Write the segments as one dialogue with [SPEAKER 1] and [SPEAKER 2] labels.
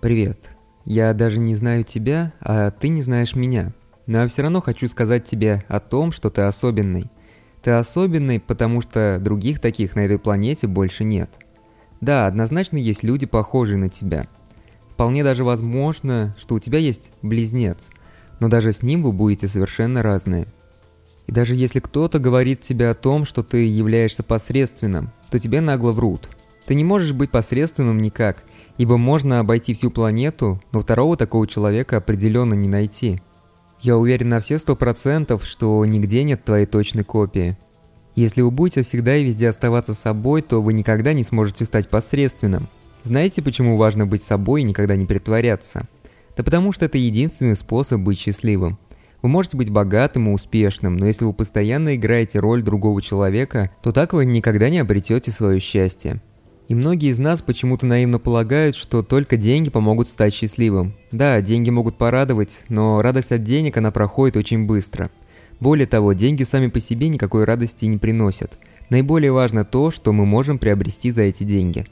[SPEAKER 1] Привет. Я даже не знаю тебя, а ты не знаешь меня. Но я все равно хочу сказать тебе о том, что ты особенный. Ты особенный, потому что других таких на этой планете больше нет. Да, однозначно есть люди, похожие на тебя. Вполне даже возможно, что у тебя есть близнец, но даже с ним вы будете совершенно разные. И даже если кто-то говорит тебе о том, что ты являешься посредственным, то тебе нагло врут. Ты не можешь быть посредственным никак, ибо можно обойти всю планету, но второго такого человека определенно не найти. Я уверен на все сто процентов, что нигде нет твоей точной копии. Если вы будете всегда и везде оставаться собой, то вы никогда не сможете стать посредственным. Знаете, почему важно быть собой и никогда не притворяться? Да потому что это единственный способ быть счастливым. Вы можете быть богатым и успешным, но если вы постоянно играете роль другого человека, то так вы никогда не обретете свое счастье. И многие из нас почему-то наивно полагают, что только деньги помогут стать счастливым. Да, деньги могут порадовать, но радость от денег она проходит очень быстро. Более того, деньги сами по себе никакой радости не приносят. Наиболее важно то, что мы можем приобрести за эти деньги.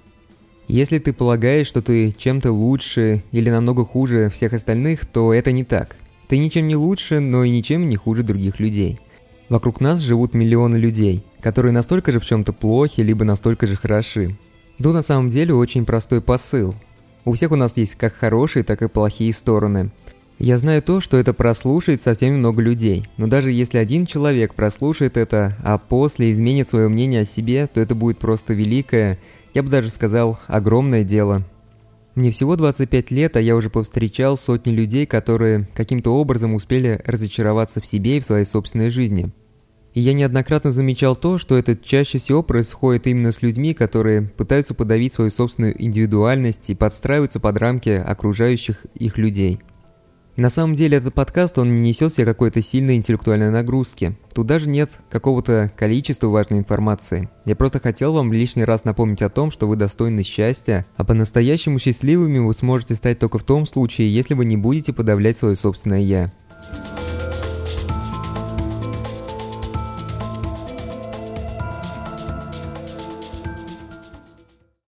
[SPEAKER 1] Если ты полагаешь, что ты чем-то лучше или намного хуже всех остальных, то это не так. Ты ничем не лучше, но и ничем не хуже других людей. Вокруг нас живут миллионы людей, которые настолько же в чем-то плохи, либо настолько же хороши. И тут на самом деле очень простой посыл. У всех у нас есть как хорошие, так и плохие стороны. Я знаю то, что это прослушает совсем много людей, но даже если один человек прослушает это, а после изменит свое мнение о себе, то это будет просто великое, я бы даже сказал, огромное дело. Мне всего 25 лет, а я уже повстречал сотни людей, которые каким-то образом успели разочароваться в себе и в своей собственной жизни. И я неоднократно замечал то, что это чаще всего происходит именно с людьми, которые пытаются подавить свою собственную индивидуальность и подстраиваются под рамки окружающих их людей. И на самом деле этот подкаст, он не несет себе какой-то сильной интеллектуальной нагрузки. Тут даже нет какого-то количества важной информации. Я просто хотел вам лишний раз напомнить о том, что вы достойны счастья, а по-настоящему счастливыми вы сможете стать только в том случае, если вы не будете подавлять свое собственное «я».